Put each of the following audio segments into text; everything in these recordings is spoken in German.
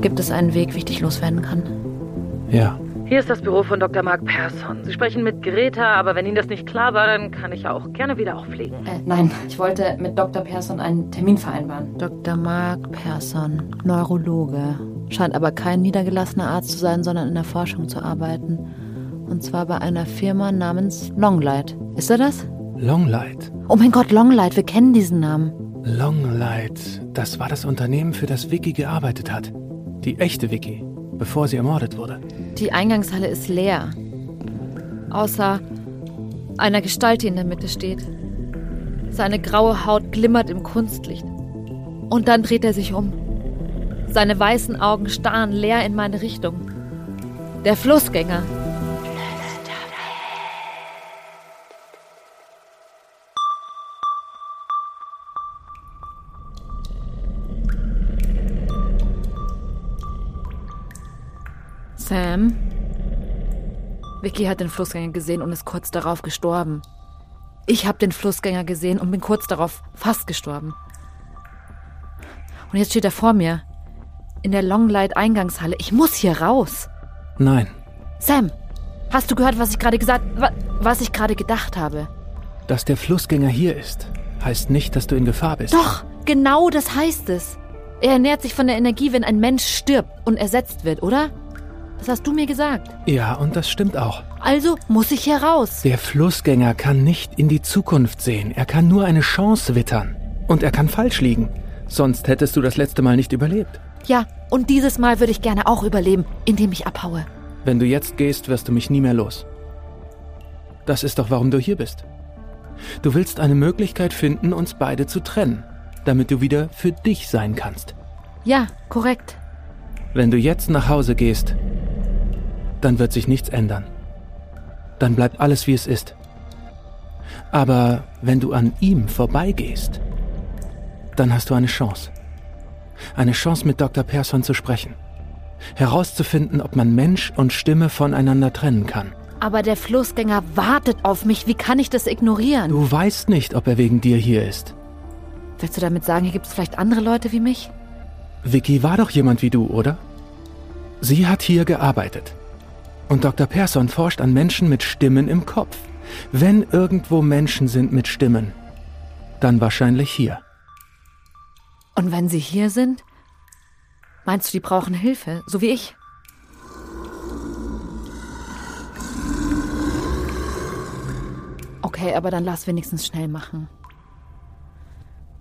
Gibt es einen Weg, wie ich dich loswerden kann? Ja. Hier ist das Büro von Dr. Mark Persson. Sie sprechen mit Greta, aber wenn Ihnen das nicht klar war, dann kann ich ja auch gerne wieder auffliegen. Äh, nein, ich wollte mit Dr. Persson einen Termin vereinbaren. Dr. Mark Persson, Neurologe. Scheint aber kein niedergelassener Arzt zu sein, sondern in der Forschung zu arbeiten. Und zwar bei einer Firma namens Longlight. Ist er das? Longlight. Oh mein Gott, Longlight, wir kennen diesen Namen. Longlight. Das war das Unternehmen, für das Vicky gearbeitet hat. Die echte Vicky, bevor sie ermordet wurde. Die Eingangshalle ist leer. Außer einer Gestalt, die in der Mitte steht. Seine graue Haut glimmert im Kunstlicht. Und dann dreht er sich um. Seine weißen Augen starren leer in meine Richtung. Der Flussgänger. Sam? Vicky hat den Flussgänger gesehen und ist kurz darauf gestorben. Ich habe den Flussgänger gesehen und bin kurz darauf fast gestorben. Und jetzt steht er vor mir. In der Longlight-Eingangshalle. Ich muss hier raus. Nein. Sam, hast du gehört, was ich gerade gesagt, was ich gerade gedacht habe? Dass der Flussgänger hier ist, heißt nicht, dass du in Gefahr bist. Doch, genau das heißt es. Er ernährt sich von der Energie, wenn ein Mensch stirbt und ersetzt wird, oder? Das hast du mir gesagt. Ja, und das stimmt auch. Also muss ich hier raus. Der Flussgänger kann nicht in die Zukunft sehen. Er kann nur eine Chance wittern. Und er kann falsch liegen. Sonst hättest du das letzte Mal nicht überlebt. Ja, und dieses Mal würde ich gerne auch überleben, indem ich abhaue. Wenn du jetzt gehst, wirst du mich nie mehr los. Das ist doch, warum du hier bist. Du willst eine Möglichkeit finden, uns beide zu trennen, damit du wieder für dich sein kannst. Ja, korrekt. Wenn du jetzt nach Hause gehst, dann wird sich nichts ändern. Dann bleibt alles wie es ist. Aber wenn du an ihm vorbeigehst, dann hast du eine Chance. Eine Chance mit Dr. Persson zu sprechen. Herauszufinden, ob man Mensch und Stimme voneinander trennen kann. Aber der Flussgänger wartet auf mich. Wie kann ich das ignorieren? Du weißt nicht, ob er wegen dir hier ist. Willst du damit sagen, hier gibt es vielleicht andere Leute wie mich? Vicky war doch jemand wie du, oder? Sie hat hier gearbeitet. Und Dr. Persson forscht an Menschen mit Stimmen im Kopf. Wenn irgendwo Menschen sind mit Stimmen, dann wahrscheinlich hier. Und wenn sie hier sind? Meinst du, die brauchen Hilfe, so wie ich? Okay, aber dann lass wenigstens schnell machen.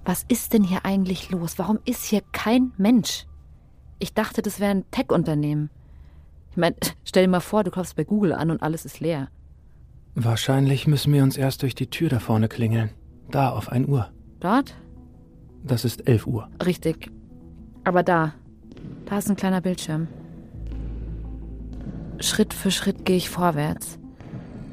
Was ist denn hier eigentlich los? Warum ist hier kein Mensch? Ich dachte, das wäre ein Tech-Unternehmen. Ich meine, stell dir mal vor, du klopfst bei Google an und alles ist leer. Wahrscheinlich müssen wir uns erst durch die Tür da vorne klingeln. Da auf 1 Uhr. Dort? Das ist 11 Uhr. Richtig. Aber da. Da ist ein kleiner Bildschirm. Schritt für Schritt gehe ich vorwärts.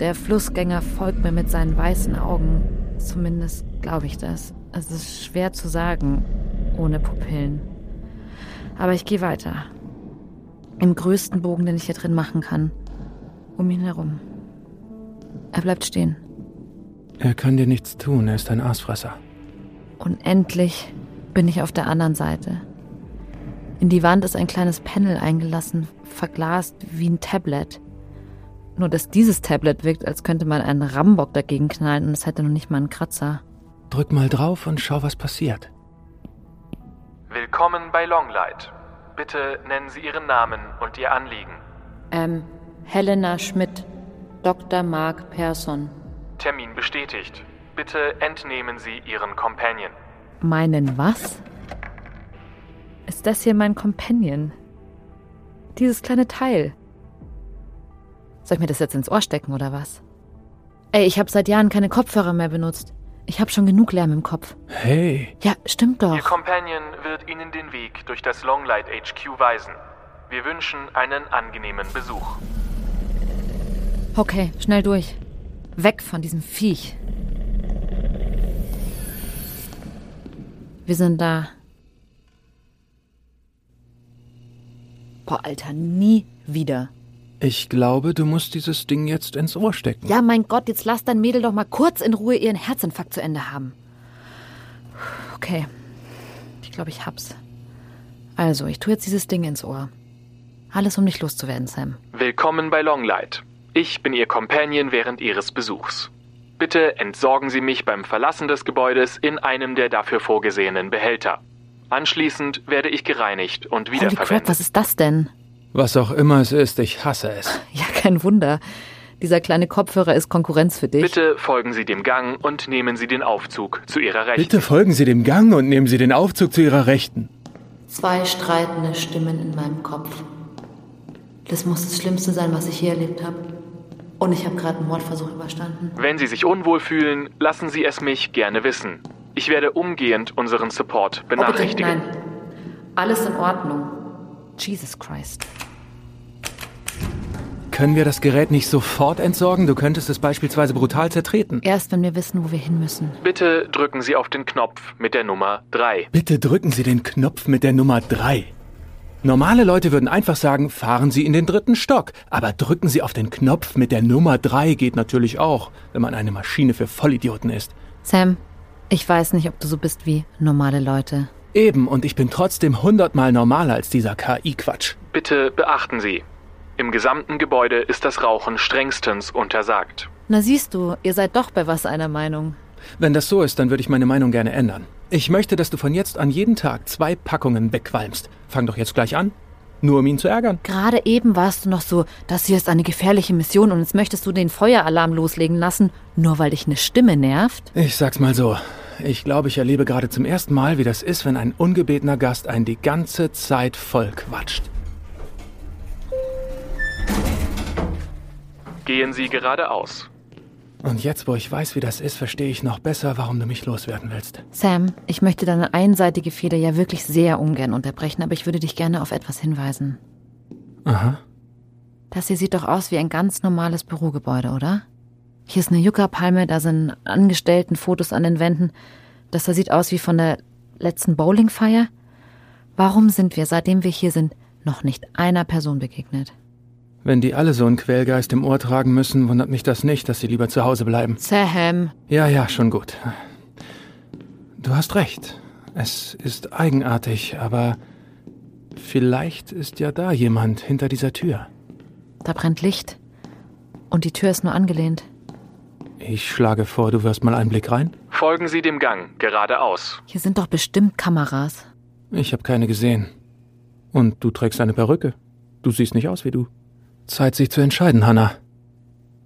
Der Flussgänger folgt mir mit seinen weißen Augen. Zumindest glaube ich das. Es ist schwer zu sagen, ohne Pupillen. Aber ich gehe weiter. Im größten Bogen, den ich hier drin machen kann. Um ihn herum. Er bleibt stehen. Er kann dir nichts tun, er ist ein Aasfresser. Und endlich bin ich auf der anderen Seite. In die Wand ist ein kleines Panel eingelassen, verglast wie ein Tablet. Nur dass dieses Tablet wirkt, als könnte man einen Rambock dagegen knallen und es hätte noch nicht mal einen Kratzer. Drück mal drauf und schau, was passiert. Willkommen bei Longlight. Bitte nennen Sie Ihren Namen und Ihr Anliegen. Ähm, Helena Schmidt, Dr. Mark Persson. Termin bestätigt. Bitte entnehmen Sie Ihren Companion. Meinen was? Ist das hier mein Companion? Dieses kleine Teil. Soll ich mir das jetzt ins Ohr stecken oder was? Ey, ich habe seit Jahren keine Kopfhörer mehr benutzt. Ich habe schon genug Lärm im Kopf. Hey. Ja, stimmt doch. Ihr Companion wird Ihnen den Weg durch das Longlight HQ weisen. Wir wünschen einen angenehmen Besuch. Okay, schnell durch. Weg von diesem Viech. Wir sind da. Boah, Alter, nie wieder. Ich glaube, du musst dieses Ding jetzt ins Ohr stecken. Ja, mein Gott, jetzt lass dein Mädel doch mal kurz in Ruhe ihren Herzinfarkt zu Ende haben. Okay. Ich glaube, ich hab's. Also, ich tue jetzt dieses Ding ins Ohr. Alles, um dich loszuwerden, Sam. Willkommen bei Longlight. Ich bin Ihr Companion während Ihres Besuchs. Bitte entsorgen Sie mich beim Verlassen des Gebäudes in einem der dafür vorgesehenen Behälter. Anschließend werde ich gereinigt und Holy crap, wiederverwendet. was ist das denn? Was auch immer es ist, ich hasse es. Ja, kein Wunder. Dieser kleine Kopfhörer ist Konkurrenz für dich. Bitte folgen Sie dem Gang und nehmen Sie den Aufzug zu Ihrer Rechten. Bitte folgen Sie dem Gang und nehmen Sie den Aufzug zu Ihrer Rechten. Zwei streitende Stimmen in meinem Kopf. Das muss das Schlimmste sein, was ich je erlebt habe. Und ich habe gerade einen Mordversuch überstanden. Wenn Sie sich unwohl fühlen, lassen Sie es mich gerne wissen. Ich werde umgehend unseren Support Oh, bitte, benachrichtigen. nein. Alles in Ordnung. Jesus Christ. Können wir das Gerät nicht sofort entsorgen? Du könntest es beispielsweise brutal zertreten. Erst wenn wir wissen, wo wir hin müssen. Bitte drücken Sie auf den Knopf mit der Nummer 3. Bitte drücken Sie den Knopf mit der Nummer 3. Normale Leute würden einfach sagen, fahren Sie in den dritten Stock. Aber drücken Sie auf den Knopf mit der Nummer 3 geht natürlich auch, wenn man eine Maschine für Vollidioten ist. Sam, ich weiß nicht, ob du so bist wie normale Leute. Eben, und ich bin trotzdem hundertmal normaler als dieser KI-Quatsch. Bitte beachten Sie. Im gesamten Gebäude ist das Rauchen strengstens untersagt. Na siehst du, ihr seid doch bei was einer Meinung. Wenn das so ist, dann würde ich meine Meinung gerne ändern. Ich möchte, dass du von jetzt an jeden Tag zwei Packungen wegqualmst. Fang doch jetzt gleich an. Nur um ihn zu ärgern. Gerade eben warst du noch so, das hier ist eine gefährliche Mission und jetzt möchtest du den Feueralarm loslegen lassen, nur weil dich eine Stimme nervt? Ich sag's mal so. Ich glaube, ich erlebe gerade zum ersten Mal, wie das ist, wenn ein ungebetener Gast einen die ganze Zeit voll quatscht. Gehen Sie geradeaus. Und jetzt, wo ich weiß, wie das ist, verstehe ich noch besser, warum du mich loswerden willst. Sam, ich möchte deine einseitige Feder ja wirklich sehr ungern unterbrechen, aber ich würde dich gerne auf etwas hinweisen. Aha. Das hier sieht doch aus wie ein ganz normales Bürogebäude, oder? Hier ist eine Yucca-Palme, da sind Angestelltenfotos an den Wänden. Das da sieht aus wie von der letzten Bowlingfeier. Warum sind wir, seitdem wir hier sind, noch nicht einer Person begegnet? Wenn die alle so einen Quälgeist im Ohr tragen müssen, wundert mich das nicht, dass sie lieber zu Hause bleiben. Sam, Ja, ja, schon gut. Du hast recht. Es ist eigenartig, aber vielleicht ist ja da jemand hinter dieser Tür. da brennt Licht. Und die Tür ist nur angelehnt. Ich schlage vor, du wirst mal einen Blick rein. Folgen Sie dem Gang geradeaus. Hier sind doch bestimmt Kameras. Ich habe keine gesehen. Und du trägst eine Perücke. Du siehst nicht aus wie du. Zeit, sich zu entscheiden, Hannah.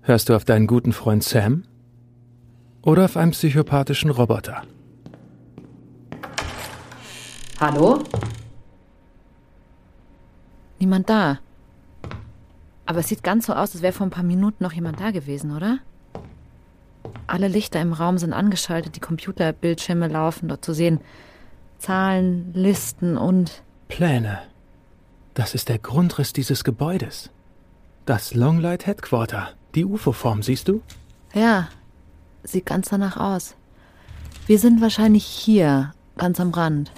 Hörst du auf deinen guten Freund Sam? Oder auf einen psychopathischen Roboter? Hallo? Niemand da. Aber es sieht ganz so aus, als wäre vor ein paar Minuten noch jemand da gewesen, oder? Alle Lichter im Raum sind angeschaltet, die Computerbildschirme laufen dort zu sehen. Zahlen, Listen und. Pläne. Das ist der Grundriss dieses Gebäudes. Das Longlight Headquarter. Die UFO-Form, siehst du? Ja, sieht ganz danach aus. Wir sind wahrscheinlich hier, ganz am Rand.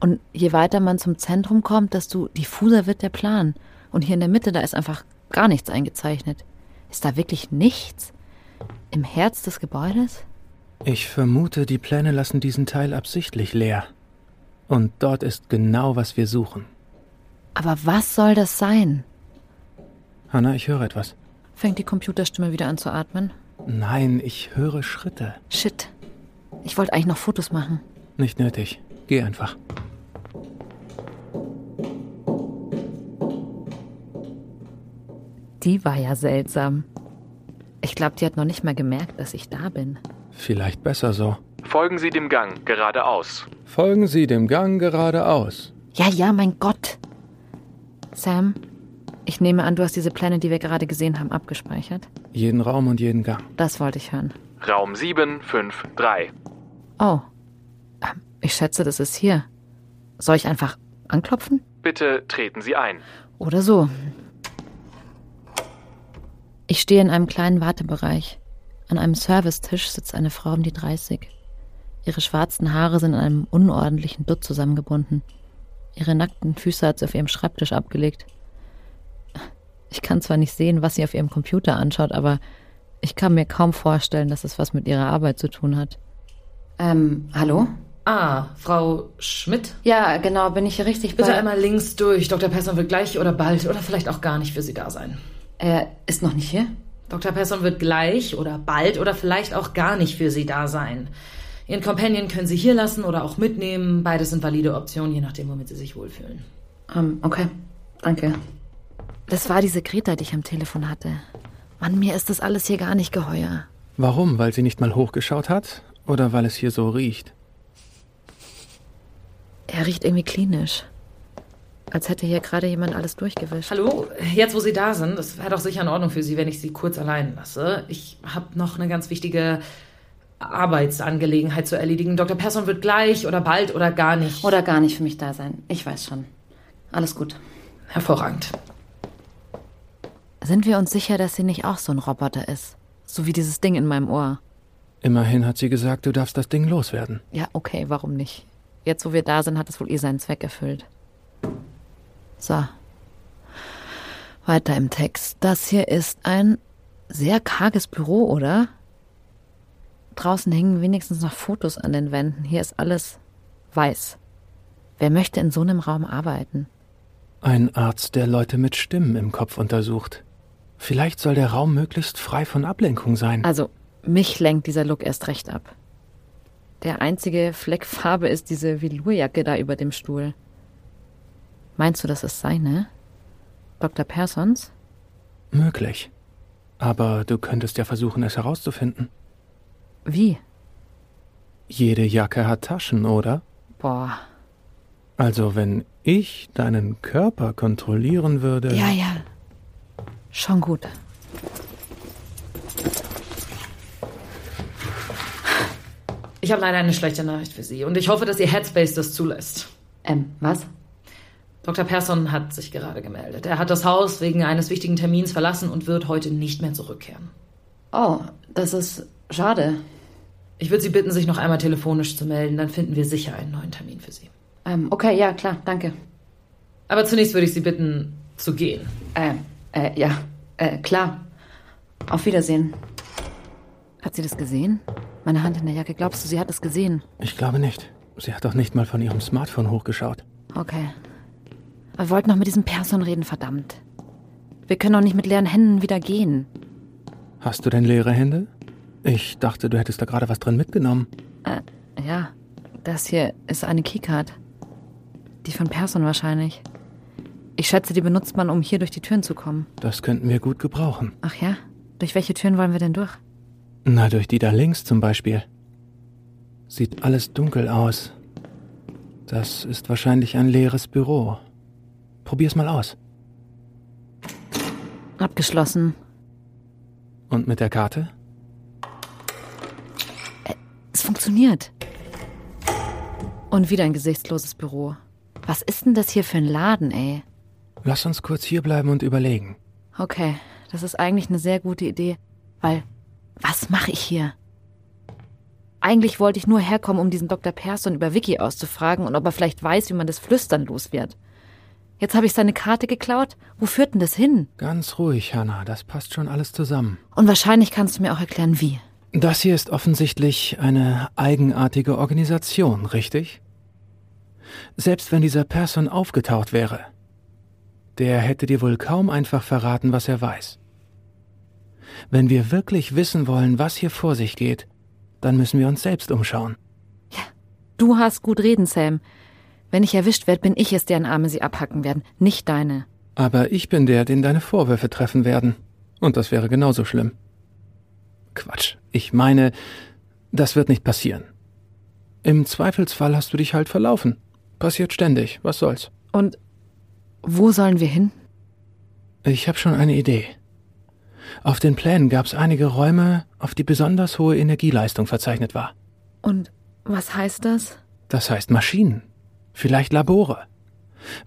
Und je weiter man zum Zentrum kommt, desto diffuser wird der Plan. Und hier in der Mitte, da ist einfach gar nichts eingezeichnet. Ist da wirklich nichts? Im Herz des Gebäudes? Ich vermute, die Pläne lassen diesen Teil absichtlich leer. Und dort ist genau, was wir suchen. Aber was soll das sein? Hannah, ich höre etwas. Fängt die Computerstimme wieder an zu atmen? Nein, ich höre Schritte. Shit. Ich wollte eigentlich noch Fotos machen. Nicht nötig. Geh einfach. Die war ja seltsam. Ich glaube, die hat noch nicht mal gemerkt, dass ich da bin. Vielleicht besser so. Folgen Sie dem Gang geradeaus. Folgen Sie dem Gang geradeaus. Ja, ja, mein Gott. Sam, ich nehme an, du hast diese Pläne, die wir gerade gesehen haben, abgespeichert. Jeden Raum und jeden Gang. Das wollte ich hören. Raum 753. Oh. Ähm, Ich schätze, das ist hier. Soll ich einfach anklopfen? Bitte treten Sie ein. Oder so. Ich stehe in einem kleinen Wartebereich. An einem Servicetisch sitzt eine Frau um die 30. Ihre schwarzen Haare sind in einem unordentlichen Dutt zusammengebunden. Ihre nackten Füße hat sie auf ihrem Schreibtisch abgelegt. Ich kann zwar nicht sehen, was sie auf ihrem Computer anschaut, aber ich kann mir kaum vorstellen, dass es was mit ihrer Arbeit zu tun hat. Ähm, hallo? Ah, Frau Schmidt? Ja, genau, bin ich hier richtig Bitte bei... einmal links durch. Dr. Persson wird gleich oder bald oder vielleicht auch gar nicht für Sie da sein. Er ist noch nicht hier? Dr. Persson wird gleich oder bald oder vielleicht auch gar nicht für Sie da sein. Ihren Companion können Sie hier lassen oder auch mitnehmen. Beides sind valide Optionen, je nachdem, womit Sie sich wohlfühlen. Ähm, okay. Danke. Das war diese Greta, die ich am Telefon hatte. Mann, mir ist das alles hier gar nicht geheuer. Warum? Weil sie nicht mal hochgeschaut hat? Oder weil es hier so riecht? Er riecht irgendwie klinisch. Als hätte hier gerade jemand alles durchgewischt. Hallo, jetzt wo Sie da sind, das wäre doch sicher in Ordnung für Sie, wenn ich Sie kurz allein lasse. Ich habe noch eine ganz wichtige Arbeitsangelegenheit zu erledigen. Dr. Persson wird gleich oder bald oder gar nicht. Oder gar nicht für mich da sein. Ich weiß schon. Alles gut. Hervorragend. Sind wir uns sicher, dass sie nicht auch so ein Roboter ist? So wie dieses Ding in meinem Ohr. Immerhin hat sie gesagt, du darfst das Ding loswerden. Ja, okay, warum nicht? Jetzt, wo wir da sind, hat es wohl eh seinen Zweck erfüllt. So. Weiter im Text. Das hier ist ein sehr karges Büro, oder? Draußen hängen wenigstens noch Fotos an den Wänden. Hier ist alles weiß. Wer möchte in so einem Raum arbeiten? Ein Arzt, der Leute mit Stimmen im Kopf untersucht. Vielleicht soll der Raum möglichst frei von Ablenkung sein. Also, mich lenkt dieser Look erst recht ab. Der einzige Fleck Farbe ist diese Velourjacke da über dem Stuhl. Meinst du, das ist seine? Dr. Persons? Möglich. Aber du könntest ja versuchen, es herauszufinden. Wie? Jede Jacke hat Taschen, oder? Boah. Also wenn ich deinen Körper kontrollieren würde. Ja, ja. Schon gut. Ich habe leider eine schlechte Nachricht für Sie und ich hoffe, dass Ihr Headspace das zulässt. Ähm, was? Dr. Persson hat sich gerade gemeldet. Er hat das Haus wegen eines wichtigen Termins verlassen und wird heute nicht mehr zurückkehren. Oh, das ist schade. Ich würde Sie bitten, sich noch einmal telefonisch zu melden, dann finden wir sicher einen neuen Termin für Sie. Ähm, okay, ja, klar, danke. Aber zunächst würde ich Sie bitten, zu gehen. Ähm, äh, ja, äh, klar. Auf Wiedersehen. Hat sie das gesehen? Meine Hand in der Jacke. Glaubst du, sie hat es gesehen? Ich glaube nicht. Sie hat doch nicht mal von ihrem Smartphone hochgeschaut. Okay. Wir wollten noch mit diesem Person reden, verdammt. Wir können doch nicht mit leeren Händen wieder gehen. Hast du denn leere Hände? Ich dachte, du hättest da gerade was drin mitgenommen. Äh, ja. Das hier ist eine Keycard. Die von Person wahrscheinlich. Ich schätze, die benutzt man, um hier durch die Türen zu kommen. Das könnten wir gut gebrauchen. Ach ja? Durch welche Türen wollen wir denn durch? Na, durch die da links zum Beispiel. Sieht alles dunkel aus. Das ist wahrscheinlich ein leeres Büro. Probier's mal aus. Abgeschlossen. Und mit der Karte? Es funktioniert. Und wieder ein gesichtsloses Büro. Was ist denn das hier für ein Laden, ey? Lass uns kurz hierbleiben und überlegen. Okay, das ist eigentlich eine sehr gute Idee, weil was mache ich hier? Eigentlich wollte ich nur herkommen, um diesen Dr. Persson über Vicky auszufragen und ob er vielleicht weiß, wie man das Flüstern los wird. Jetzt habe ich seine Karte geklaut. Wo führt denn das hin? Ganz ruhig, Hannah, das passt schon alles zusammen. Und wahrscheinlich kannst du mir auch erklären, wie. Das hier ist offensichtlich eine eigenartige Organisation, richtig? Selbst wenn dieser Person aufgetaucht wäre, der hätte dir wohl kaum einfach verraten, was er weiß. Wenn wir wirklich wissen wollen, was hier vor sich geht, dann müssen wir uns selbst umschauen. Ja, du hast gut reden, Sam. Wenn ich erwischt werde, bin ich es, deren Arme sie abhacken werden, nicht deine. Aber ich bin der, den deine Vorwürfe treffen werden. Und das wäre genauso schlimm. Quatsch. Ich meine, das wird nicht passieren. Im Zweifelsfall hast du dich halt verlaufen. Passiert ständig. Was soll's? Und wo sollen wir hin? Ich habe schon eine Idee. Auf den Plänen gab es einige Räume, auf die besonders hohe Energieleistung verzeichnet war. Und was heißt das? Das heißt Maschinen. Vielleicht Labore.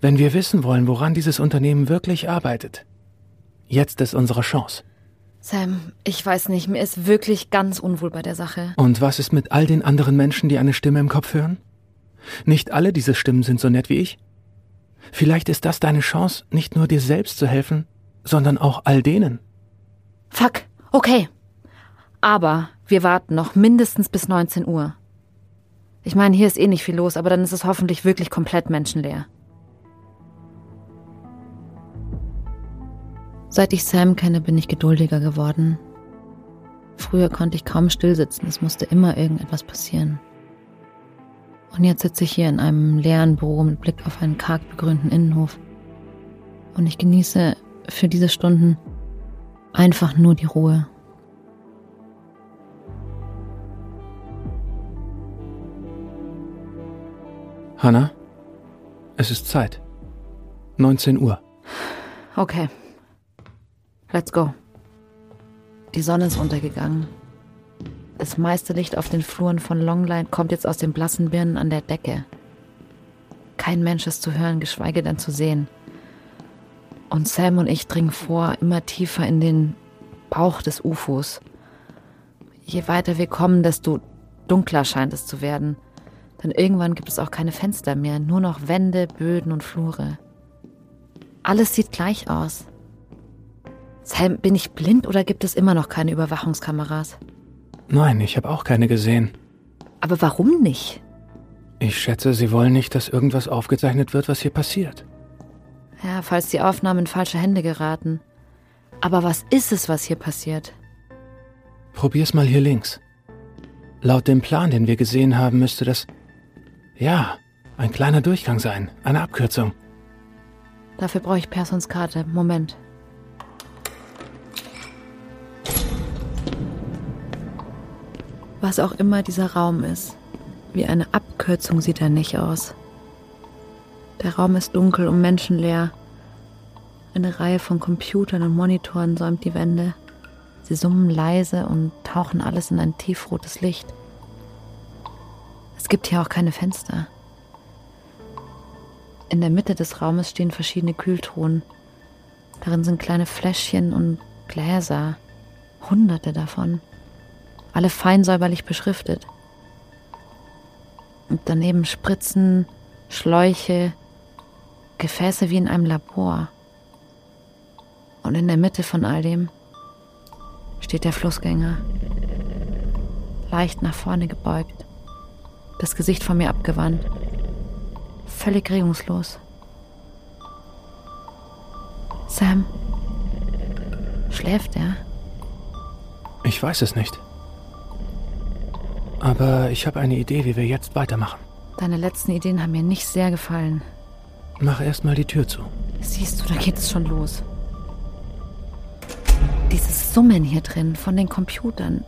Wenn wir wissen wollen, woran dieses Unternehmen wirklich arbeitet. Jetzt ist unsere Chance. Sam, ich weiß nicht, mir ist wirklich ganz unwohl bei der Sache. Und was ist mit all den anderen Menschen, die eine Stimme im Kopf hören? Nicht alle diese Stimmen sind so nett wie ich. Vielleicht ist das deine Chance, nicht nur dir selbst zu helfen, sondern auch all denen. Fuck, okay. Aber wir warten noch mindestens bis 19 Uhr. Ich meine, hier ist eh nicht viel los, aber dann ist es hoffentlich wirklich komplett menschenleer. Seit ich Sam kenne, bin ich geduldiger geworden. Früher konnte ich kaum stillsitzen, es musste immer irgendetwas passieren. Und jetzt sitze ich hier in einem leeren Büro mit Blick auf einen karg begrünten Innenhof. Und ich genieße für diese Stunden einfach nur die Ruhe. Hannah, es ist Zeit. 19 Uhr. Okay. Let's go. Die Sonne ist untergegangen. Das meiste Licht auf den Fluren von Longline kommt jetzt aus den blassen Birnen an der Decke. Kein Mensch ist zu hören, geschweige denn zu sehen. Und Sam und ich dringen vor, immer tiefer in den Bauch des UFOs. Je weiter wir kommen, desto dunkler scheint es zu werden. Denn irgendwann gibt es auch keine Fenster mehr, nur noch Wände, Böden und Flure. Alles sieht gleich aus. Sam, bin ich blind oder gibt es immer noch keine Überwachungskameras? Nein, ich habe auch keine gesehen. Aber warum nicht? Ich schätze, Sie wollen nicht, dass irgendwas aufgezeichnet wird, was hier passiert. Ja, falls die Aufnahmen in falsche Hände geraten. Aber was ist es, was hier passiert? Probier's mal hier links. Laut dem Plan, den wir gesehen haben, müsste das. Ja, ein kleiner Durchgang sein. Eine Abkürzung. Dafür brauche ich Persons Karte. Moment. Was auch immer dieser Raum ist, wie eine Abkürzung sieht er nicht aus. Der Raum ist dunkel und menschenleer. Eine Reihe von Computern und Monitoren säumt die Wände. Sie summen leise und tauchen alles in ein tiefrotes Licht. Es gibt hier auch keine Fenster. In der Mitte des Raumes stehen verschiedene Kühltruhen. Darin sind kleine Fläschchen und Gläser. Hunderte davon. Alle fein säuberlich beschriftet. Und daneben Spritzen, Schläuche, Gefäße wie in einem Labor. Und in der Mitte von all dem steht der Flussgänger, leicht nach vorne gebeugt, das Gesicht von mir abgewandt, völlig regungslos. Sam, schläft er? Ich weiß es nicht. Aber ich habe eine Idee, wie wir jetzt weitermachen. Deine letzten Ideen haben mir nicht sehr gefallen. Mach erst mal die Tür zu. Siehst du, da geht es schon los. Dieses Summen hier drin von den Computern.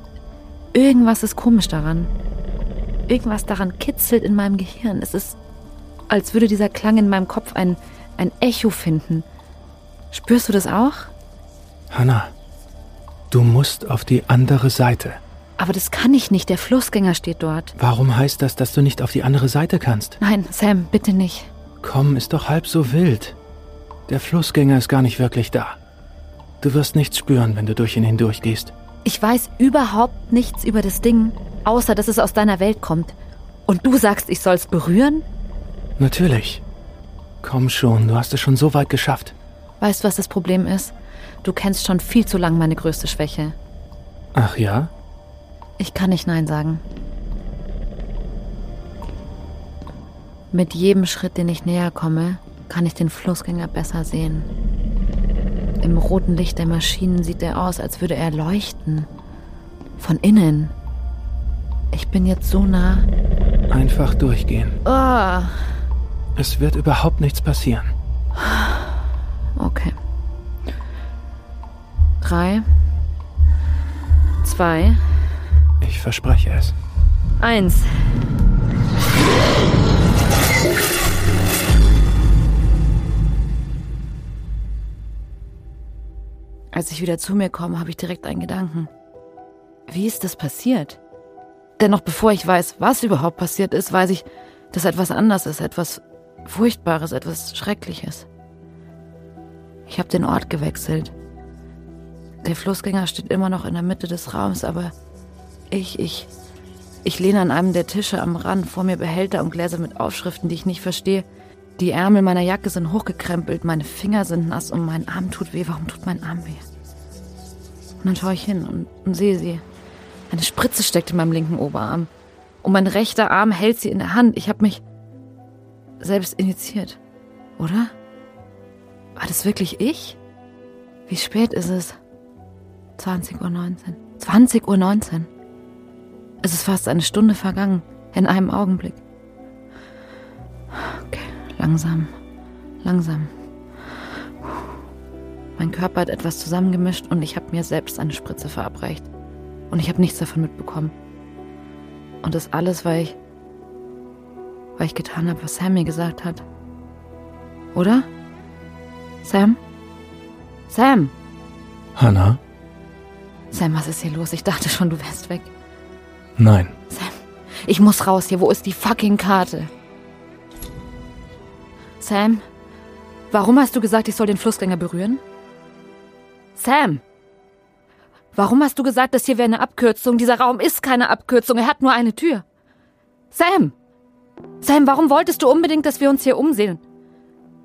Irgendwas ist komisch daran. Irgendwas daran kitzelt in meinem Gehirn. Es ist, als würde dieser Klang in meinem Kopf ein, ein Echo finden. Spürst du das auch? Hannah, du musst auf die andere Seite. Aber das kann ich nicht. Der Flussgänger steht dort. Warum heißt das, dass du nicht auf die andere Seite kannst? Nein, Sam, bitte nicht. Komm, ist doch halb so wild. Der Flussgänger ist gar nicht wirklich da. Du wirst nichts spüren, wenn du durch ihn hindurchgehst. Ich weiß überhaupt nichts über das Ding, außer dass es aus deiner Welt kommt. Und du sagst, ich soll's berühren? Natürlich. Komm schon, du hast es schon so weit geschafft. Weißt du, was das Problem ist? Du kennst schon viel zu lang meine größte Schwäche. Ach ja? Ich kann nicht Nein sagen. Mit jedem Schritt, den ich näher komme, kann ich den Flussgänger besser sehen. Im roten Licht der Maschinen sieht er aus, als würde er leuchten. Von innen. Ich bin jetzt so nah. Einfach durchgehen. Oh. Es wird überhaupt nichts passieren. Okay. Drei. Zwei. Ich verspreche es. Eins. Als ich wieder zu mir komme, habe ich direkt einen Gedanken. Wie ist das passiert? Denn noch bevor ich weiß, was überhaupt passiert ist, weiß ich, dass etwas anders ist, etwas Furchtbares, etwas Schreckliches. Ich habe den Ort gewechselt. Der Flussgänger steht immer noch in der Mitte des Raums, aber ich, ich, ich lehne an einem der Tische am Rand, vor mir Behälter und Gläser mit Aufschriften, die ich nicht verstehe. Die Ärmel meiner Jacke sind hochgekrempelt, meine Finger sind nass und mein Arm tut weh. Warum tut mein Arm weh? Und dann schaue ich hin und, und sehe sie. Eine Spritze steckt in meinem linken Oberarm. Und mein rechter Arm hält sie in der Hand. Ich habe mich selbst initiiert. Oder? War das wirklich ich? Wie spät ist es? 20.19 Uhr. 20.19 Uhr. Es ist fast eine Stunde vergangen. In einem Augenblick. Okay, langsam. Langsam. Mein Körper hat etwas zusammengemischt und ich habe mir selbst eine Spritze verabreicht. Und ich habe nichts davon mitbekommen. Und das alles, weil ich. weil ich getan habe, was Sam mir gesagt hat. Oder? Sam? Sam! Hannah? Sam, was ist hier los? Ich dachte schon, du wärst weg. Nein. Sam, ich muss raus hier. Wo ist die fucking Karte? Sam, warum hast du gesagt, ich soll den Flussgänger berühren? Sam! Warum hast du gesagt, das hier wäre eine Abkürzung? Dieser Raum ist keine Abkürzung, er hat nur eine Tür. Sam! Sam, warum wolltest du unbedingt, dass wir uns hier umsehen?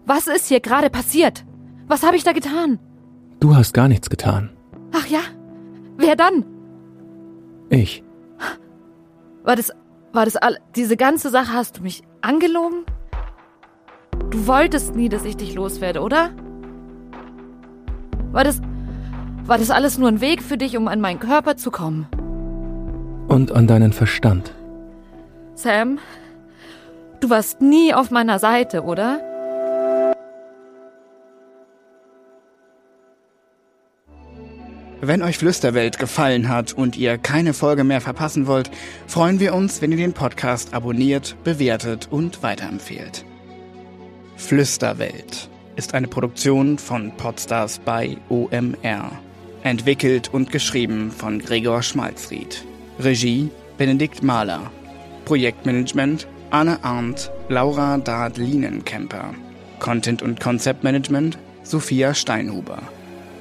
Was ist hier gerade passiert? Was habe ich da getan? Du hast gar nichts getan. Ach ja? Wer dann? Ich. War das, war das all, diese ganze Sache hast du mich angelogen? Du wolltest nie, dass ich dich loswerde, oder? War das, war das alles nur ein Weg für dich, um an meinen Körper zu kommen? Und an deinen Verstand. Sam, du warst nie auf meiner Seite, oder? Wenn euch Flüsterwelt gefallen hat und ihr keine Folge mehr verpassen wollt, freuen wir uns, wenn ihr den Podcast abonniert, bewertet und weiterempfehlt. Flüsterwelt ist eine Produktion von Podstars bei OMR. Entwickelt und geschrieben von Gregor Schmalzried. Regie Benedikt Mahler. Projektmanagement Anne Arndt, Laura Dard-Lienenkemper. Content und Konzeptmanagement Sophia Steinhuber.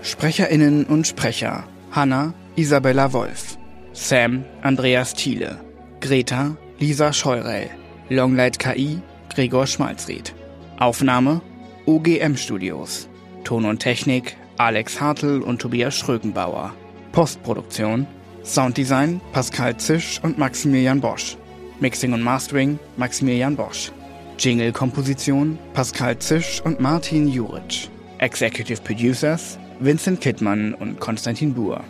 SprecherInnen und Sprecher Hanna Isabella Wolf, Sam Andreas Thiele, Greta Lisa Scheurell, Longlight KI Gregor Schmalzried. Aufnahme OGM Studios. Ton und Technik Alex Hartl und Tobias Schrögenbauer. Postproduktion Sounddesign Pascal Zisch und Maximilian Bosch. Mixing und Mastering Maximilian Bosch. Jingle-Komposition Pascal Zisch und Martin Juric. Executive Producers Vincent Kittmann und Konstantin Buhr.